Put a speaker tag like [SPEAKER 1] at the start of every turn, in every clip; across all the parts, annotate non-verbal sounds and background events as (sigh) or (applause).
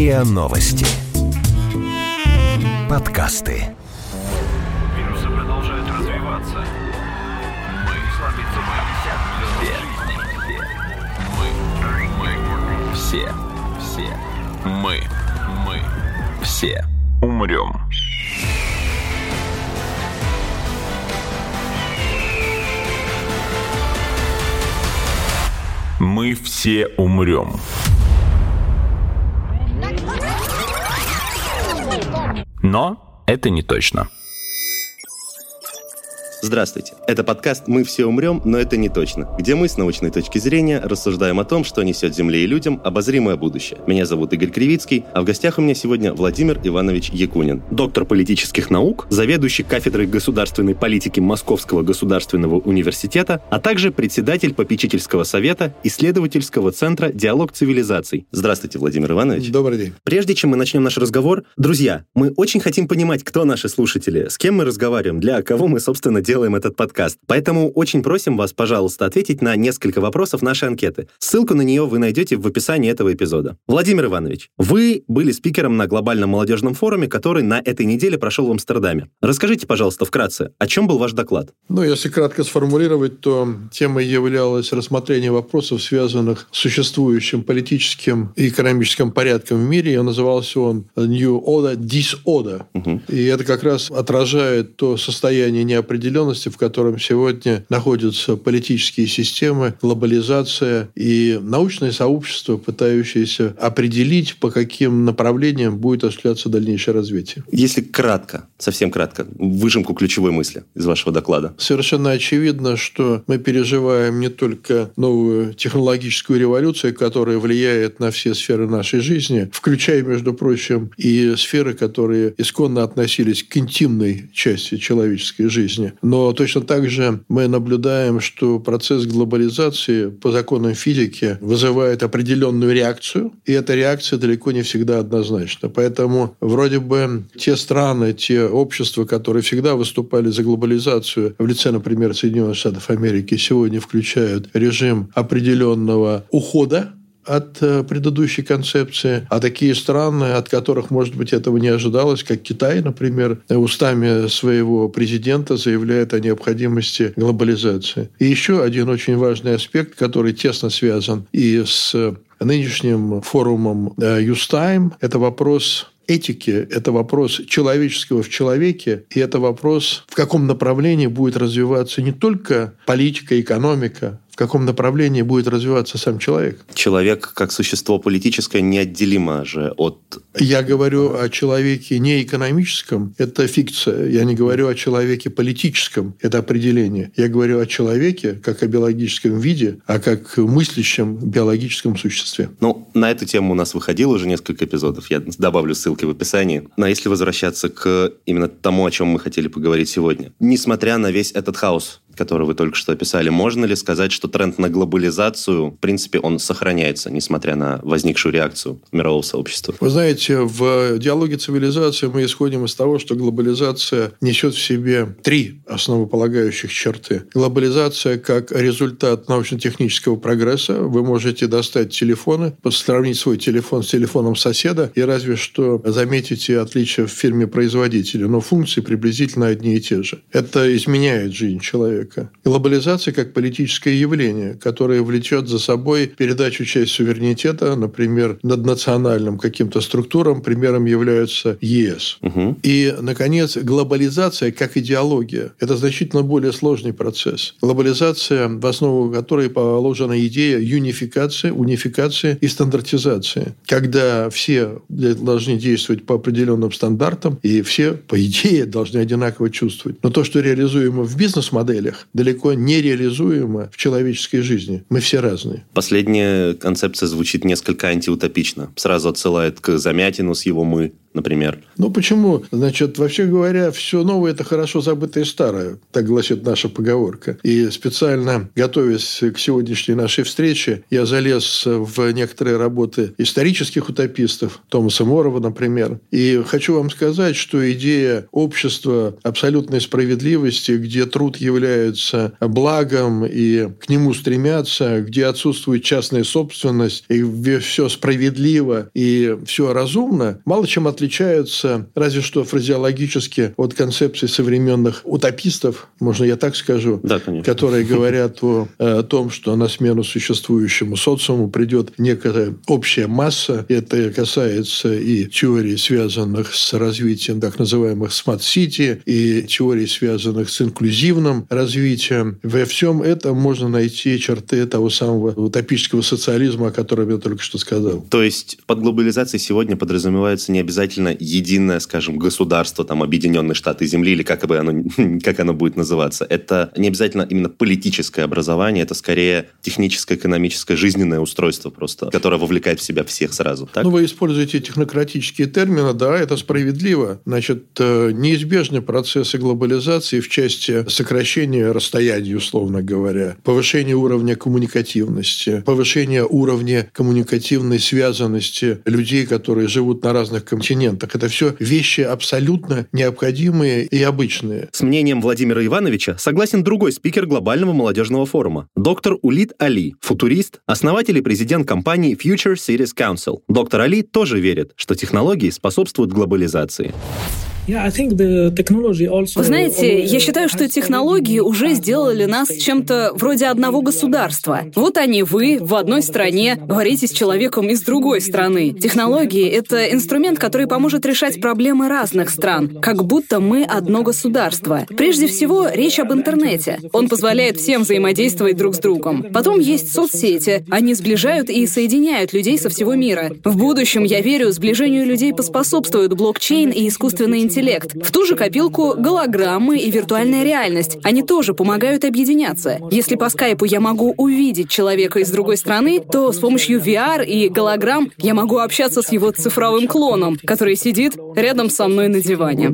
[SPEAKER 1] РИА Новости. Подкасты.
[SPEAKER 2] Вирусы продолжают развиваться. Мы слабится Мы, мы, все, все, мы, мы, все умрем. Мы все умрем. Но это не точно.
[SPEAKER 3] Здравствуйте. Это подкаст «Мы все умрем, но это не точно», где мы с научной точки зрения рассуждаем о том, что несет Земле и людям обозримое будущее. Меня зовут Игорь Кривицкий, а в гостях у меня сегодня Владимир Иванович Якунин, доктор политических наук, заведующий кафедрой государственной политики Московского государственного университета, а также председатель попечительского совета исследовательского центра «Диалог цивилизаций». Здравствуйте, Владимир Иванович.
[SPEAKER 4] Добрый день.
[SPEAKER 3] Прежде чем мы начнем наш разговор, друзья, мы очень хотим понимать, кто наши слушатели, с кем мы разговариваем, для кого мы, собственно, делаем этот подкаст. Поэтому очень просим вас, пожалуйста, ответить на несколько вопросов нашей анкеты. Ссылку на нее вы найдете в описании этого эпизода. Владимир Иванович, вы были спикером на глобальном молодежном форуме, который на этой неделе прошел в Амстердаме. Расскажите, пожалуйста, вкратце, о чем был ваш доклад?
[SPEAKER 4] Ну, если кратко сформулировать, то темой являлось рассмотрение вопросов, связанных с существующим политическим и экономическим порядком в мире. И назывался он New Order, Disorder. Угу. И это как раз отражает то состояние неопределенности, в котором сегодня находятся политические системы, глобализация и научное сообщество, пытающееся определить, по каким направлениям будет осуществляться дальнейшее развитие.
[SPEAKER 3] Если кратко, совсем кратко, выжимку ключевой мысли из вашего доклада.
[SPEAKER 4] Совершенно очевидно, что мы переживаем не только новую технологическую революцию, которая влияет на все сферы нашей жизни, включая, между прочим, и сферы, которые исконно относились к интимной части человеческой жизни. Но но точно так же мы наблюдаем, что процесс глобализации по законам физики вызывает определенную реакцию, и эта реакция далеко не всегда однозначна. Поэтому вроде бы те страны, те общества, которые всегда выступали за глобализацию в лице, например, Соединенных Штатов Америки, сегодня включают режим определенного ухода от э, предыдущей концепции, а такие страны, от которых, может быть, этого не ожидалось, как Китай, например, устами своего президента заявляет о необходимости глобализации. И еще один очень важный аспект, который тесно связан и с нынешним форумом э, Юстайм, это вопрос этики, это вопрос человеческого в человеке, и это вопрос, в каком направлении будет развиваться не только политика, экономика, каком направлении будет развиваться сам человек.
[SPEAKER 3] Человек как существо политическое неотделимо же от...
[SPEAKER 4] Я говорю о человеке не экономическом, это фикция. Я не говорю о человеке политическом, это определение. Я говорю о человеке как о биологическом виде, а как мыслящем биологическом существе.
[SPEAKER 3] Ну, на эту тему у нас выходило уже несколько эпизодов. Я добавлю ссылки в описании. Но если возвращаться к именно тому, о чем мы хотели поговорить сегодня. Несмотря на весь этот хаос, который вы только что описали, можно ли сказать, что тренд на глобализацию, в принципе, он сохраняется, несмотря на возникшую реакцию мирового сообщества?
[SPEAKER 4] Вы знаете, в диалоге цивилизации мы исходим из того, что глобализация несет в себе три основополагающих черты. Глобализация как результат научно-технического прогресса. Вы можете достать телефоны, сравнить свой телефон с телефоном соседа и разве что заметите отличия в фирме производителя, но функции приблизительно одни и те же. Это изменяет жизнь человека человека. Глобализация как политическое явление, которое влечет за собой передачу части суверенитета, например, над национальным каким-то структурам. Примером являются ЕС. Угу. И, наконец, глобализация как идеология. Это значительно более сложный процесс. Глобализация, в основу которой положена идея юнификации, унификации и стандартизации. Когда все должны действовать по определенным стандартам, и все, по идее, должны одинаково чувствовать. Но то, что реализуемо в бизнес-моделях, далеко нереализуемо в человеческой жизни. Мы все разные.
[SPEAKER 3] Последняя концепция звучит несколько антиутопично. Сразу отсылает к Замятину с его «мы», например?
[SPEAKER 4] Ну, почему? Значит, вообще говоря, все новое – это хорошо забытое старое. Так гласит наша поговорка. И специально, готовясь к сегодняшней нашей встрече, я залез в некоторые работы исторических утопистов, Томаса Морова, например. И хочу вам сказать, что идея общества абсолютной справедливости, где труд является благом и к нему стремятся, где отсутствует частная собственность, и все справедливо и все разумно, мало чем отличаются, разве что фразеологически, от концепции современных утопистов, можно я так скажу,
[SPEAKER 3] да,
[SPEAKER 4] которые (laughs) говорят о, о том, что на смену существующему социуму придет некая общая масса. Это касается и теорий, связанных с развитием так называемых smart city, и теорий, связанных с инклюзивным развитием. Во всем этом можно найти черты того самого утопического социализма, о котором я только что сказал.
[SPEAKER 3] То есть под глобализацией сегодня подразумевается не обязательно единое, скажем, государство, там, Объединенные Штаты Земли, или как, бы оно, (laughs) как оно будет называться. Это не обязательно именно политическое образование, это скорее техническое, экономическое, жизненное устройство просто, которое вовлекает в себя всех сразу. Так?
[SPEAKER 4] Ну, вы используете технократические термины, да, это справедливо. Значит, э, неизбежны процессы глобализации в части сокращения расстояний, условно говоря, повышения уровня коммуникативности, повышения уровня коммуникативной связанности людей, которые живут на разных континентах. Это все вещи абсолютно необходимые и обычные.
[SPEAKER 3] С мнением Владимира Ивановича согласен другой спикер глобального молодежного форума, доктор Улит Али, футурист, основатель и президент компании Future Cities Council. Доктор Али тоже верит, что технологии способствуют глобализации.
[SPEAKER 1] Вы знаете, я считаю, что технологии уже сделали нас чем-то вроде одного государства. Вот они, вы, в одной стране, говорите с человеком из другой страны. Технологии — это инструмент, который поможет решать проблемы разных стран, как будто мы одно государство. Прежде всего, речь об интернете. Он позволяет всем взаимодействовать друг с другом. Потом есть соцсети. Они сближают и соединяют людей со всего мира. В будущем, я верю, сближению людей поспособствуют блокчейн и искусственный интеллект интеллект. В ту же копилку голограммы и виртуальная реальность. Они тоже помогают объединяться. Если по скайпу я могу увидеть человека из другой страны, то с помощью VR и голограмм я могу общаться с его цифровым клоном, который сидит рядом со мной на диване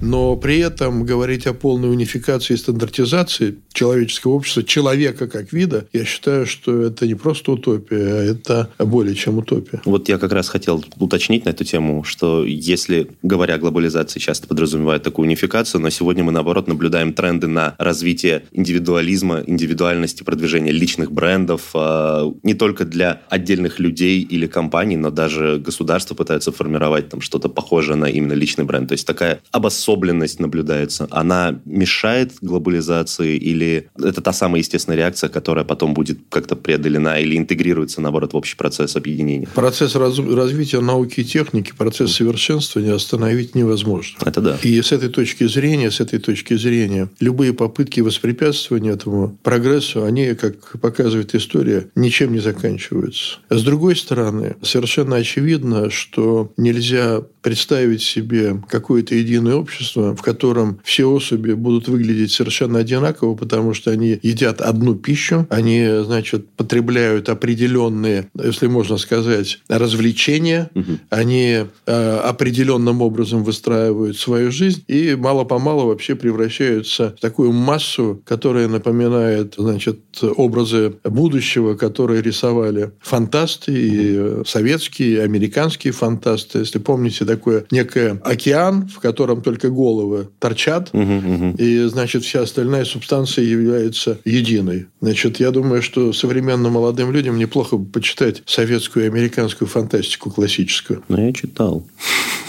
[SPEAKER 4] но при этом говорить о полной унификации и стандартизации человеческого общества, человека как вида, я считаю, что это не просто утопия, а это более чем утопия.
[SPEAKER 3] Вот я как раз хотел уточнить на эту тему, что если, говоря о глобализации, часто подразумевают такую унификацию, но сегодня мы, наоборот, наблюдаем тренды на развитие индивидуализма, индивидуальности, продвижения личных брендов, а, не только для отдельных людей или компаний, но даже государства пытаются формировать там что-то похожее на именно личный бренд. То есть такая обособленность обособленность наблюдается, она мешает глобализации или это та самая естественная реакция, которая потом будет как-то преодолена или интегрируется, наоборот, в общий процесс объединения?
[SPEAKER 4] Процесс раз, развития науки и техники, процесс совершенствования остановить невозможно.
[SPEAKER 3] Это да.
[SPEAKER 4] И с этой точки зрения, с этой точки зрения, любые попытки воспрепятствования этому прогрессу, они, как показывает история, ничем не заканчиваются. С другой стороны, совершенно очевидно, что нельзя представить себе какое-то единое общество, в котором все особи будут выглядеть совершенно одинаково, потому что они едят одну пищу, они, значит, потребляют определенные, если можно сказать, развлечения, угу. они э, определенным образом выстраивают свою жизнь и мало-помалу вообще превращаются в такую массу, которая напоминает, значит, образы будущего, которые рисовали фантасты, и советские, и американские фантасты. Если помните, такое некое океан, в котором только головы торчат, угу, угу. и, значит, вся остальная субстанция является единой. Значит, я думаю, что современным молодым людям неплохо бы почитать советскую и американскую фантастику классическую.
[SPEAKER 3] Ну, я читал.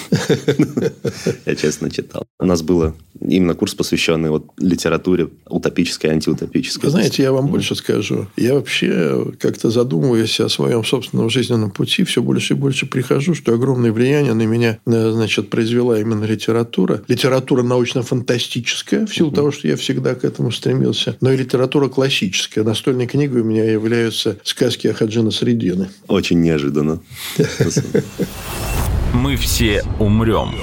[SPEAKER 3] (laughs) Я честно читал. У нас был именно курс, посвященный вот литературе утопической антиутопической.
[SPEAKER 4] Знаете, я вам больше скажу. Я вообще как-то задумываясь о своем собственном жизненном пути, все больше и больше прихожу, что огромное влияние на меня э, значит, произвела именно литература. Литература научно-фантастическая, в силу того, что я всегда к этому стремился, но и литература классическая. Настольной книгой у меня являются сказки о Хаджина Средины.
[SPEAKER 3] Очень неожиданно. (laughs)
[SPEAKER 2] Мы все умрем.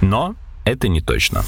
[SPEAKER 2] Но это не точно.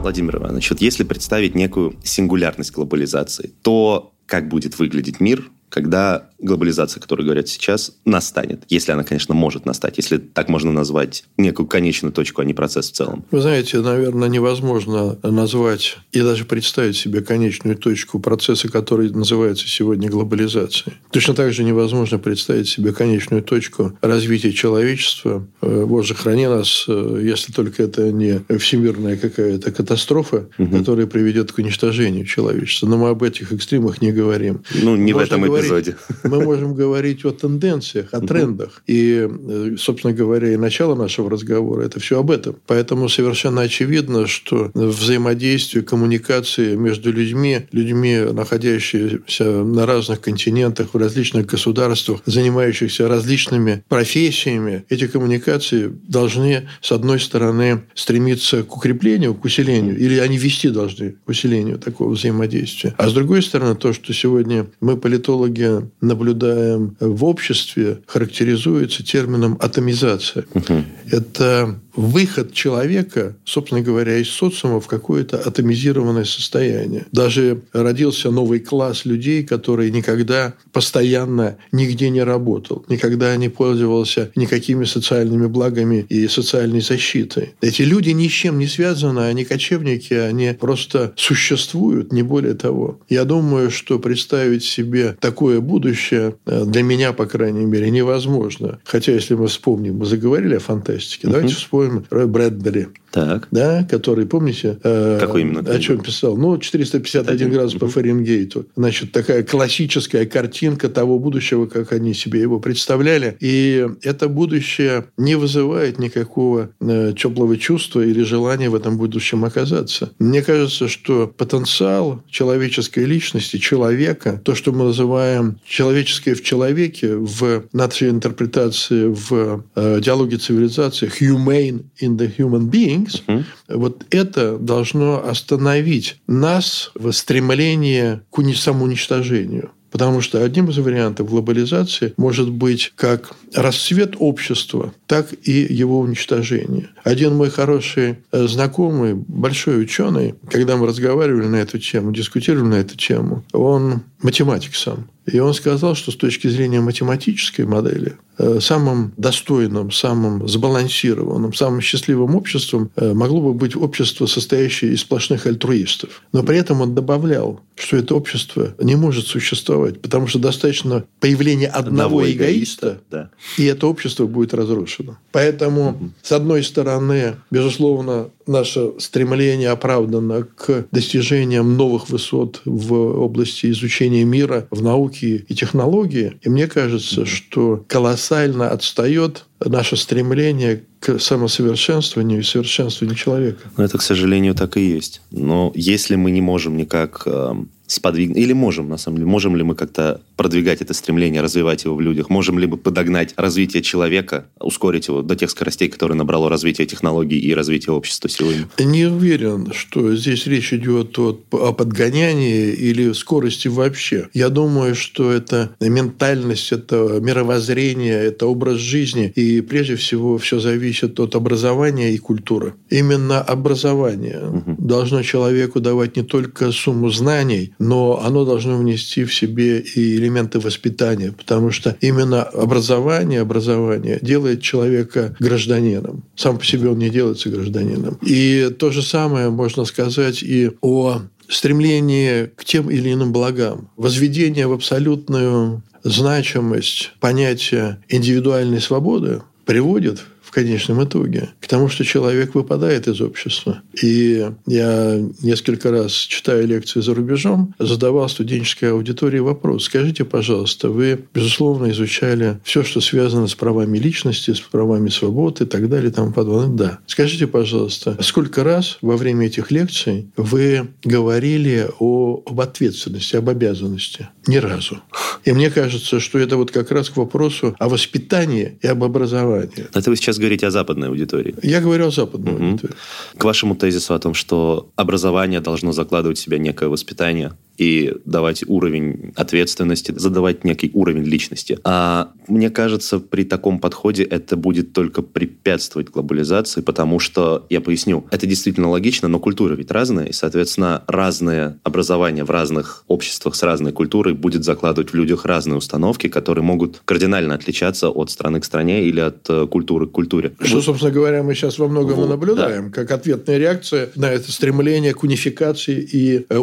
[SPEAKER 3] Владимир Иванович, вот если представить некую сингулярность глобализации, то как будет выглядеть мир, когда глобализация, о которой говорят сейчас, настанет. Если она, конечно, может настать. Если так можно назвать некую конечную точку, а не процесс в целом.
[SPEAKER 4] Вы знаете, наверное, невозможно назвать и даже представить себе конечную точку процесса, который называется сегодня глобализацией. Точно так же невозможно представить себе конечную точку развития человечества. Э, Боже, храни нас, э, если только это не всемирная какая-то катастрофа, угу. которая приведет к уничтожению человечества. Но мы об этих экстремах не говорим.
[SPEAKER 3] Ну, не Можно в этом говорить, эпизоде.
[SPEAKER 4] Мы можем говорить о тенденциях, о трендах. И, э, собственно говоря, и начало нашего разговора – это все об этом. Поэтому совершенно очевидно, что взаимодействие, коммуникации между людьми, людьми, находящимися на разных континентах, в различных государствах, занимающихся различными профессиями, эти коммуникации должны, с одной стороны, стремиться к укреплению, к усилению, или они вести должны к усилению такого взаимодействия. А с другой стороны, то, что сегодня мы, политологи, наблюдаем наблюдаем в обществе, характеризуется термином атомизация. Угу. Это выход человека, собственно говоря, из социума в какое-то атомизированное состояние. Даже родился новый класс людей, который никогда постоянно нигде не работал, никогда не пользовался никакими социальными благами и социальной защитой. Эти люди ни с чем не связаны, они кочевники, они просто существуют, не более того. Я думаю, что представить себе такое будущее э, для меня, по крайней мере, невозможно. Хотя, если мы вспомним, мы заговорили о фантастике, uh-huh. давайте вспомним по-моему, Рой Брэдбери.
[SPEAKER 3] Так.
[SPEAKER 4] Да, который, помните,
[SPEAKER 3] э, Какой именно?
[SPEAKER 4] о чем писал? Ну, 451 градус по Фаренгейту. Значит, такая классическая картинка того будущего, как они себе его представляли. И это будущее не вызывает никакого э, теплого чувства или желания в этом будущем оказаться. Мне кажется, что потенциал человеческой личности, человека, то, что мы называем человеческое в человеке, в нашей интерпретации в э, диалоге цивилизации, humane in the human being, Things, uh-huh. вот это должно остановить нас в стремлении к самоуничтожению. Потому что одним из вариантов глобализации может быть как расцвет общества, так и его уничтожение. Один мой хороший э, знакомый, большой ученый, когда мы разговаривали на эту тему, дискутировали на эту тему, он математик сам. И он сказал, что с точки зрения математической модели э, самым достойным, самым сбалансированным, самым счастливым обществом э, могло бы быть общество, состоящее из сплошных альтруистов. Но при этом он добавлял, что это общество не может существовать, потому что достаточно появления одного, одного эгоиста, эгоиста да. и это общество будет разрушено. Поэтому, угу. с одной стороны, безусловно, наше стремление оправдано к достижениям новых высот в области изучения мира, в науке и технологии. И мне кажется, что колоссально отстает наше стремление к самосовершенствованию и совершенствованию человека.
[SPEAKER 3] Ну, это, к сожалению, так и есть. Но если мы не можем никак э, сподвигнуть, или можем, на самом деле, можем ли мы как-то продвигать это стремление, развивать его в людях, можем ли мы подогнать развитие человека, ускорить его до тех скоростей, которые набрало развитие технологий и развитие общества сегодня?
[SPEAKER 4] Не уверен, что здесь речь идет о, о подгонянии или скорости вообще. Я думаю, что это ментальность, это мировоззрение, это образ жизни. И прежде всего все зависит от образования и культуры. Именно образование угу. Должно человеку давать не только сумму знаний, но оно должно внести в себе и элементы воспитания, потому что именно образование, образование делает человека гражданином. Сам по себе он не делается гражданином. И то же самое можно сказать и о стремлении к тем или иным благам, возведение в абсолютную значимость понятия индивидуальной свободы приводит конечном итоге к тому, что человек выпадает из общества. И я несколько раз, читая лекции за рубежом, задавал студенческой аудитории вопрос. Скажите, пожалуйста, вы, безусловно, изучали все, что связано с правами личности, с правами свободы и так далее и тому подобное. Да. Скажите, пожалуйста, сколько раз во время этих лекций вы говорили о, об ответственности, об обязанности? Ни разу. И мне кажется, что это вот как раз к вопросу о воспитании и об образовании.
[SPEAKER 3] Это вы сейчас говорите о западной аудитории.
[SPEAKER 4] Я говорю о западной угу. аудитории.
[SPEAKER 3] К вашему тезису о том, что образование должно закладывать в себя некое воспитание, и давать уровень ответственности, задавать некий уровень личности. А мне кажется, при таком подходе это будет только препятствовать глобализации, потому что, я поясню, это действительно логично, но культура ведь разная, и, соответственно, разное образование в разных обществах с разной культурой будет закладывать в людях разные установки, которые могут кардинально отличаться от страны к стране или от э, культуры к культуре.
[SPEAKER 4] Что, собственно говоря, мы сейчас во многом вот, наблюдаем, да. как ответная реакция на это стремление к унификации и э,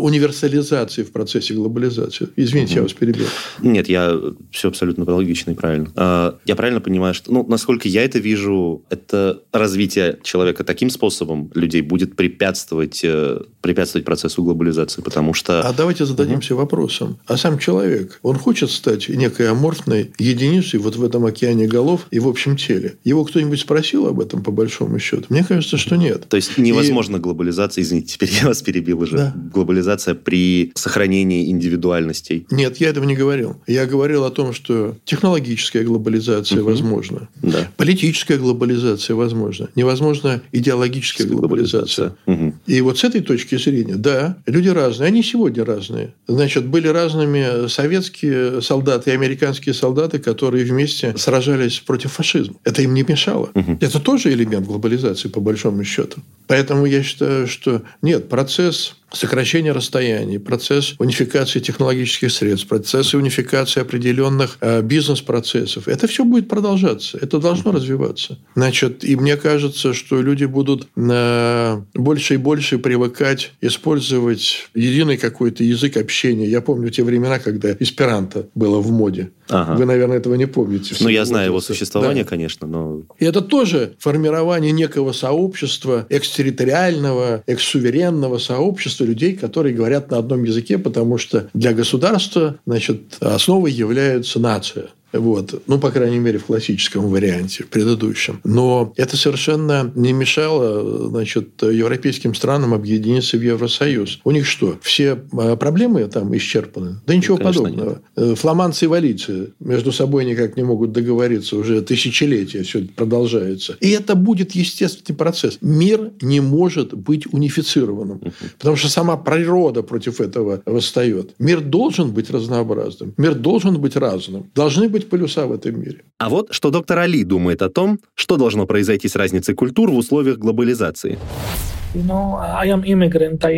[SPEAKER 4] универсализации в процессе глобализации. Извините, угу. я вас перебил.
[SPEAKER 3] Нет, я все абсолютно логично и правильно. А, я правильно понимаю, что, ну, насколько я это вижу, это развитие человека таким способом людей будет препятствовать, э, препятствовать процессу глобализации, потому что...
[SPEAKER 4] А давайте зададимся угу. вопросом. А сам человек, он хочет стать некой аморфной единицей вот в этом океане голов и в общем теле? Его кто-нибудь спросил об этом, по большому счету? Мне кажется, что нет.
[SPEAKER 3] То есть, невозможно и... глобализация, извините, теперь я вас перебил уже. Да. Глобализация при сохранении индивидуальностей.
[SPEAKER 4] Нет, я этого не говорил. Я говорил о том, что технологическая глобализация угу. возможна. Да. Политическая глобализация возможна. Невозможна идеологическая глобализация. Угу. И вот с этой точки зрения, да, люди разные. Они сегодня разные. Значит, были разными советские солдаты и американские солдаты, которые вместе сражались против фашизма. Это им не мешало. Угу. Это тоже элемент глобализации, по большому счету. Поэтому я считаю, что нет, процесс сокращение расстояний, процесс унификации технологических средств, процессы унификации определенных э, бизнес-процессов. Это все будет продолжаться, это должно развиваться. Значит, и мне кажется, что люди будут э, больше и больше привыкать использовать единый какой-то язык общения. Я помню те времена, когда эсперанто было в моде. Ага. Вы, наверное, этого не помните.
[SPEAKER 3] Ну, я знаю его существование, да. конечно, но...
[SPEAKER 4] И это тоже формирование некого сообщества, экстерриториального, экссуверенного сообщества людей, которые говорят на одном языке, потому что для государства значит, основой является нация. Вот. Ну, по крайней мере, в классическом варианте, в предыдущем. Но это совершенно не мешало значит, европейским странам объединиться в Евросоюз. У них что, все а, проблемы там исчерпаны? Да ничего ну, подобного. Нет. Э, фламандцы и валийцы между собой никак не могут договориться. Уже тысячелетия все это продолжается. И это будет естественный процесс. Мир не может быть унифицированным. Потому что сама природа против этого восстает. Мир должен быть разнообразным. Мир должен быть разным. Должны быть быть полюса в этом мире.
[SPEAKER 3] А вот что доктор Али думает о том, что должно произойти с разницей культур в условиях глобализации.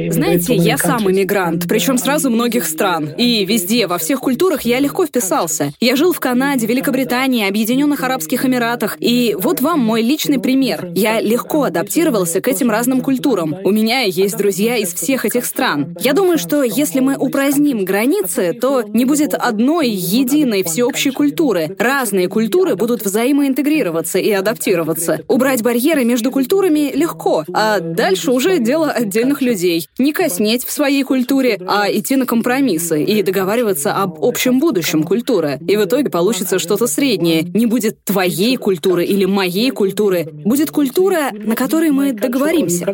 [SPEAKER 1] Знаете, я сам иммигрант, причем сразу многих стран. И везде, во всех культурах я легко вписался. Я жил в Канаде, Великобритании, Объединенных Арабских Эмиратах. И вот вам мой личный пример. Я легко адаптировался к этим разным культурам. У меня есть друзья из всех этих стран. Я думаю, что если мы упраздним границы, то не будет одной единой всеобщей культуры. Разные культуры будут взаимоинтегрироваться и адаптироваться. Убрать барьеры между культурами легко, а дальше дальше уже дело отдельных людей. Не коснеть в своей культуре, а идти на компромиссы и договариваться об общем будущем культуры. И в итоге получится что-то среднее. Не будет твоей культуры или моей культуры. Будет культура, на которой мы договоримся.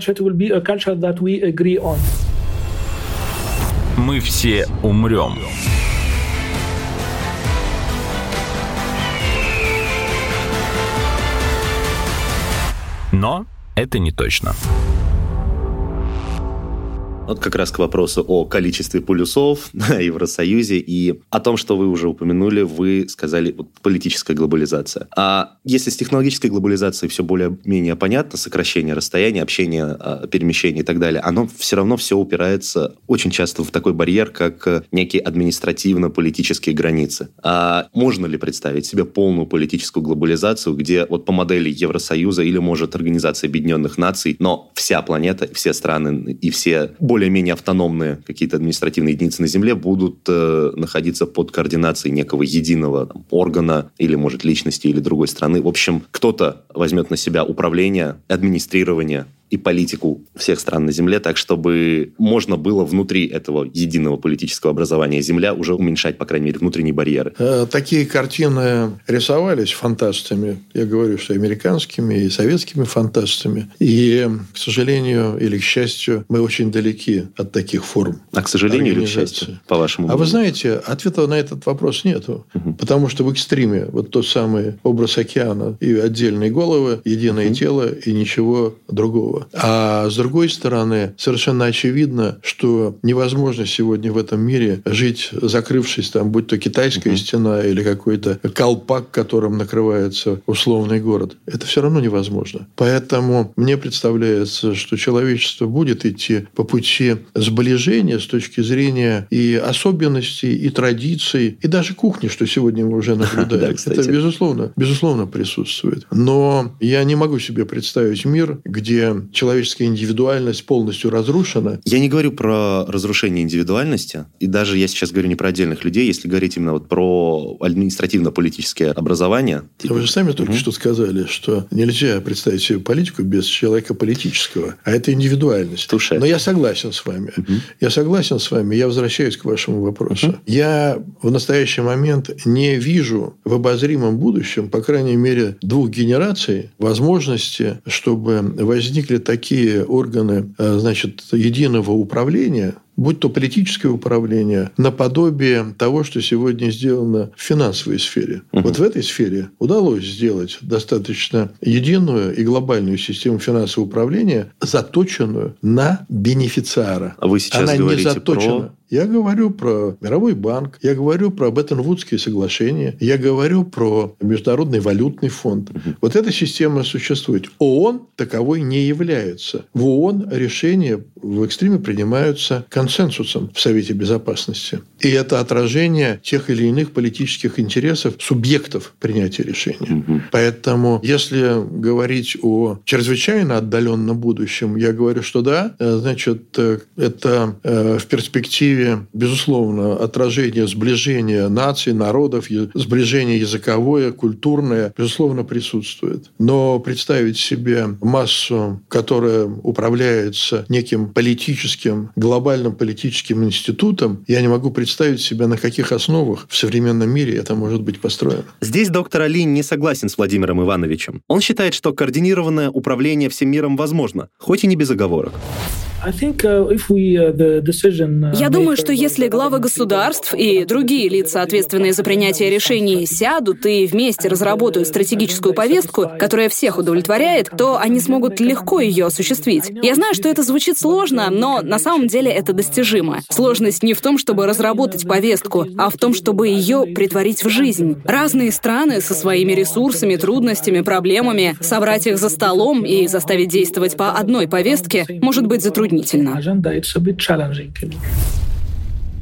[SPEAKER 2] Мы все умрем. Но это не точно.
[SPEAKER 3] Вот как раз к вопросу о количестве полюсов (laughs) на Евросоюзе и о том, что вы уже упомянули, вы сказали вот, политическая глобализация. А если с технологической глобализацией все более-менее понятно, сокращение расстояния, общение, а, перемещение и так далее, оно все равно все упирается очень часто в такой барьер, как некие административно-политические границы. А можно ли представить себе полную политическую глобализацию, где вот по модели Евросоюза или, может, Организация Объединенных Наций, но вся планета, все страны и все более более-менее автономные какие-то административные единицы на Земле будут э, находиться под координацией некого единого там, органа или, может, личности или другой страны. В общем, кто-то возьмет на себя управление, администрирование и политику всех стран на Земле, так чтобы можно было внутри этого единого политического образования Земля уже уменьшать, по крайней мере, внутренние барьеры.
[SPEAKER 4] Э, такие картины рисовались фантастами. Я говорю, что американскими и советскими фантастами. И, к сожалению или к счастью, мы очень далеки от таких форм.
[SPEAKER 3] А к сожалению или к счастью, по-вашему?
[SPEAKER 4] А вы знаете, ответа на этот вопрос нету. Угу. Потому что в экстриме вот тот самый образ океана и отдельные головы, единое угу. тело и ничего другого. Другого. А с другой стороны, совершенно очевидно, что невозможно сегодня в этом мире жить, закрывшись там, будь то китайская mm-hmm. стена или какой-то колпак, которым накрывается условный город. Это все равно невозможно. Поэтому мне представляется, что человечество будет идти по пути сближения с точки зрения и особенностей, и традиций, и даже кухни, что сегодня мы уже (laughs) наблюдаем. Это, безусловно, безусловно присутствует. Но я не могу себе представить мир, где человеческая индивидуальность полностью разрушена.
[SPEAKER 3] Я не говорю про разрушение индивидуальности, и даже я сейчас говорю не про отдельных людей, если говорить именно вот про административно-политическое образование.
[SPEAKER 4] Типа... Вы же сами только угу. что сказали, что нельзя представить себе политику без человека политического, а это индивидуальность.
[SPEAKER 3] Туше.
[SPEAKER 4] Но я согласен с вами. Угу. Я согласен с вами. Я возвращаюсь к вашему вопросу. Угу. Я в настоящий момент не вижу в обозримом будущем, по крайней мере, двух генераций возможности, чтобы возникли такие органы, э, значит, единого управления, будь то политическое управление, наподобие того, что сегодня сделано в финансовой сфере. Угу. Вот в этой сфере удалось сделать достаточно единую и глобальную систему финансового управления, заточенную на бенефициара.
[SPEAKER 3] А вы сейчас
[SPEAKER 4] Она
[SPEAKER 3] говорите
[SPEAKER 4] не заточена.
[SPEAKER 3] про
[SPEAKER 4] я говорю про Мировой банк, я говорю про Беттон-Вудские соглашения, я говорю про Международный валютный фонд. Угу. Вот эта система существует. ООН таковой не является. В ООН решения в экстриме принимаются консенсусом в Совете Безопасности. И это отражение тех или иных политических интересов субъектов принятия решения. Угу. Поэтому, если говорить о чрезвычайно отдаленном будущем, я говорю, что да, э, значит, э, это э, в перспективе перспективе, безусловно, отражение сближения наций, народов, сближение языковое, культурное, безусловно, присутствует. Но представить себе массу, которая управляется неким политическим, глобальным политическим институтом, я не могу представить себе, на каких основах в современном мире это может быть построено.
[SPEAKER 3] Здесь доктор Али не согласен с Владимиром Ивановичем. Он считает, что координированное управление всем миром возможно, хоть и не без оговорок.
[SPEAKER 1] Uh, uh, Я думаю, что если главы государств и другие лица, ответственные за принятие решений, сядут и вместе разработают стратегическую повестку, которая всех удовлетворяет, то они смогут легко ее осуществить. Я знаю, что это звучит сложно, но на самом деле это достижимо. Сложность не в том, чтобы разработать повестку, а в том, чтобы ее притворить в жизнь. Разные страны со своими ресурсами, трудностями, проблемами, собрать их за столом и заставить действовать по одной повестке может быть затруднительно.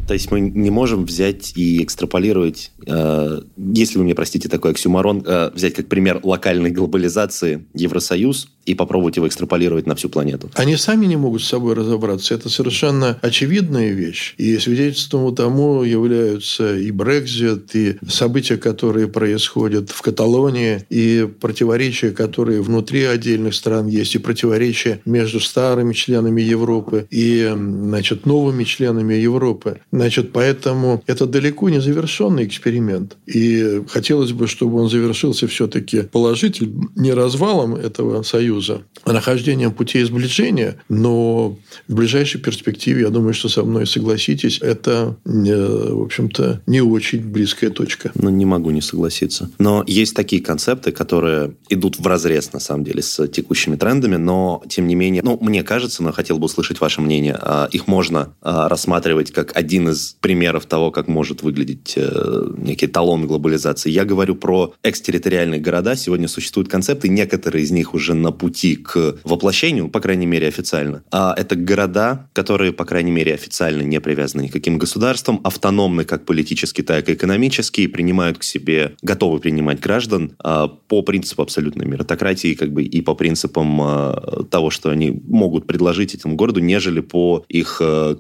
[SPEAKER 3] То есть мы не можем взять и экстраполировать, э, если вы мне простите такой оксюмарон, э, взять как пример локальной глобализации Евросоюз и попробовать его экстраполировать на всю планету.
[SPEAKER 4] Они сами не могут с собой разобраться. Это совершенно очевидная вещь. И свидетельством тому являются и Брекзит, и события, которые происходят в Каталонии, и противоречия, которые внутри отдельных стран есть, и противоречия между старыми членами Европы и значит, новыми членами Европы. Значит, поэтому это далеко не завершенный эксперимент. И хотелось бы, чтобы он завершился все-таки положительно, не развалом этого союза, Союза нахождением путей сближения, но в ближайшей перспективе, я думаю, что со мной согласитесь, это, э, в общем-то, не очень близкая точка.
[SPEAKER 3] Ну, не могу не согласиться. Но есть такие концепты, которые идут в разрез, на самом деле, с текущими трендами, но, тем не менее, ну, мне кажется, но хотел бы услышать ваше мнение, а, их можно а, рассматривать как один из примеров того, как может выглядеть э, некий талон глобализации. Я говорю про экстерриториальные города. Сегодня существуют концепты, некоторые из них уже на пути к воплощению, по крайней мере, официально. А это города, которые, по крайней мере, официально не привязаны никаким государством, автономны как политически, так и экономически, и принимают к себе, готовы принимать граждан а, по принципу абсолютной меритократии, как бы и по принципам а, того, что они могут предложить этому городу, нежели по их а,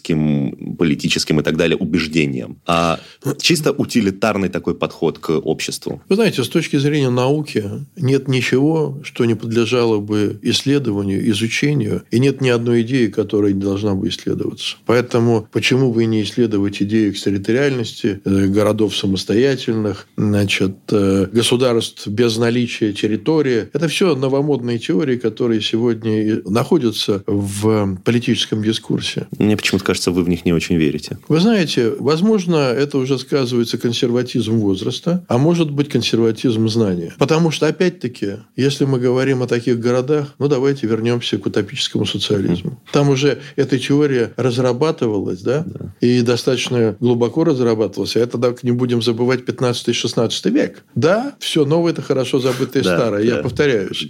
[SPEAKER 3] культурно-идеологическим, политическим и так далее убеждениям. А чисто утилитарный такой подход к обществу.
[SPEAKER 4] Вы знаете, с точки зрения науки нет ничего ничего, что не подлежало бы исследованию, изучению, и нет ни одной идеи, которая не должна бы исследоваться. Поэтому почему бы и не исследовать идею экстерриториальности, э, городов самостоятельных, значит, э, государств без наличия территории. Это все новомодные теории, которые сегодня находятся в политическом дискурсе.
[SPEAKER 3] Мне почему-то кажется, вы в них не очень верите.
[SPEAKER 4] Вы знаете, возможно, это уже сказывается консерватизм возраста, а может быть консерватизм знания. Потому что, опять-таки, если мы говорим о таких городах, ну давайте вернемся к утопическому социализму. Там уже эта теория разрабатывалась, да, да. и достаточно глубоко разрабатывалась. А это так не будем забывать 15-16 век. Да, все новое – это хорошо забытое да, старое, да, я повторяюсь.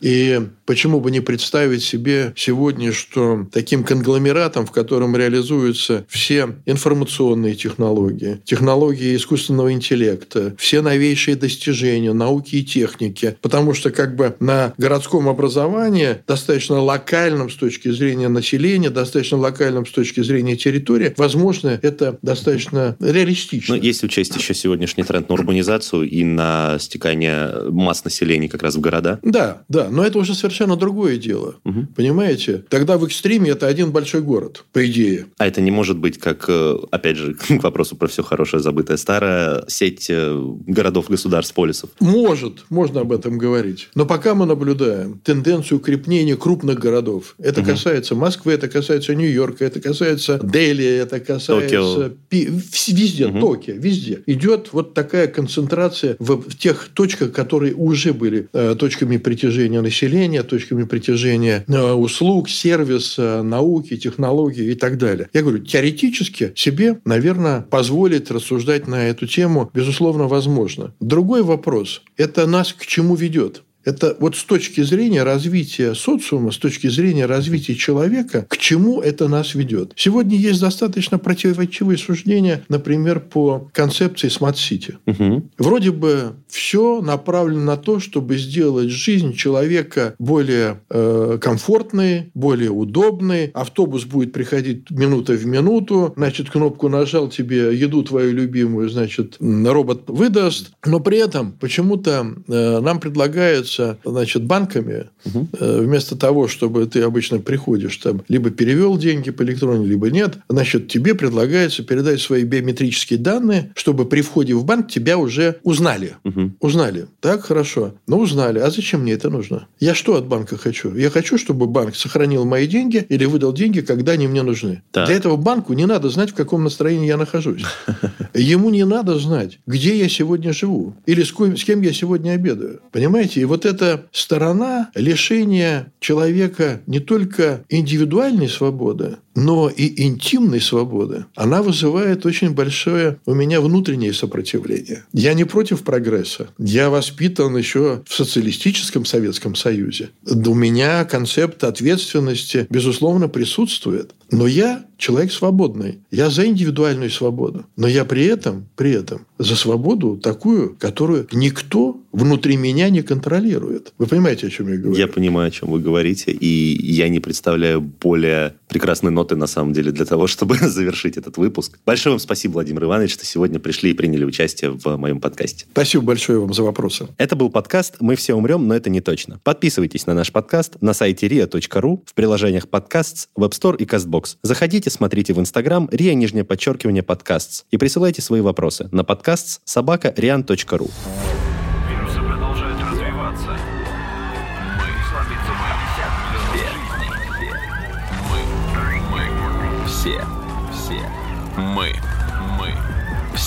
[SPEAKER 4] И почему бы не представить себе сегодня, что таким конгломератом, в котором реализуются все информационные технологии, технологии искусственного интеллекта, все новейшие достижения науки и техники, потому что как бы на городском образовании достаточно локальном с точки зрения населения, достаточно локальном с точки зрения территории, возможно, это достаточно реалистично.
[SPEAKER 3] Но если учесть еще сегодняшний тренд на урбанизацию и на стекание масс населения как раз в города?
[SPEAKER 4] Да, да, но это уже совершенно другое дело. Угу. Понимаете? Тогда в экстриме это один большой город, по идее.
[SPEAKER 3] А это не может быть, как, э, опять же, (laughs) к вопросу про все хорошее, забытое старое, сеть э, городов, государств, полисов?
[SPEAKER 4] Может, можно об этом говорить. Но пока мы наблюдаем тенденцию укрепления крупных городов. Это угу. касается Москвы, это касается Нью-Йорка, это касается Дели, это касается... Пи... Везде, угу. Токио, везде. Идет вот такая концентрация в, тех точках, которые уже были э, точками притяжения населения, точками притяжения услуг, сервиса, науки, технологий и так далее. Я говорю, теоретически себе, наверное, позволить рассуждать на эту тему, безусловно, возможно. Другой вопрос – это нас к чему ведет? Это вот с точки зрения развития социума, с точки зрения развития человека, к чему это нас ведет. Сегодня есть достаточно противоречивые суждения, например, по концепции smart city. Угу. Вроде бы все направлено на то, чтобы сделать жизнь человека более э, комфортной, более удобной. Автобус будет приходить минута в минуту, значит, кнопку нажал, тебе еду твою любимую, значит, робот выдаст. Но при этом почему-то э, нам предлагается являются значит, банками, угу. вместо того, чтобы ты обычно приходишь, там, либо перевел деньги по электрону, либо нет, значит, тебе предлагается передать свои биометрические данные, чтобы при входе в банк тебя уже узнали. Угу. Узнали. Так, хорошо. Ну, узнали. А зачем мне это нужно? Я что от банка хочу? Я хочу, чтобы банк сохранил мои деньги или выдал деньги, когда они мне нужны. Так. Для этого банку не надо знать, в каком настроении я нахожусь. (laughs) Ему не надо знать, где я сегодня живу или с кем я сегодня обедаю. Понимаете? И вот вот эта сторона лишения человека не только индивидуальной свободы, но и интимной свободы, она вызывает очень большое у меня внутреннее сопротивление. Я не против прогресса. Я воспитан еще в социалистическом Советском Союзе. У меня концепт ответственности, безусловно, присутствует. Но я человек свободный. Я за индивидуальную свободу. Но я при этом, при этом за свободу такую, которую никто внутри меня не контролирует. Вы понимаете, о чем я говорю?
[SPEAKER 3] Я понимаю, о чем вы говорите. И я не представляю более прекрасной ноты, на самом деле, для того, (laughs) чтобы завершить этот выпуск. Большое вам спасибо, Владимир Иванович, что сегодня пришли и приняли участие в моем подкасте.
[SPEAKER 4] Спасибо большое вам за вопросы.
[SPEAKER 3] Это был подкаст «Мы все умрем, но это не точно». Подписывайтесь на наш подкаст на сайте ria.ru, в приложениях подкастс, Web Store и CastBox. Заходите, смотрите в Instagram ria, нижнее подчеркивание, подкастс и присылайте свои вопросы на подкастс собака rian.ru.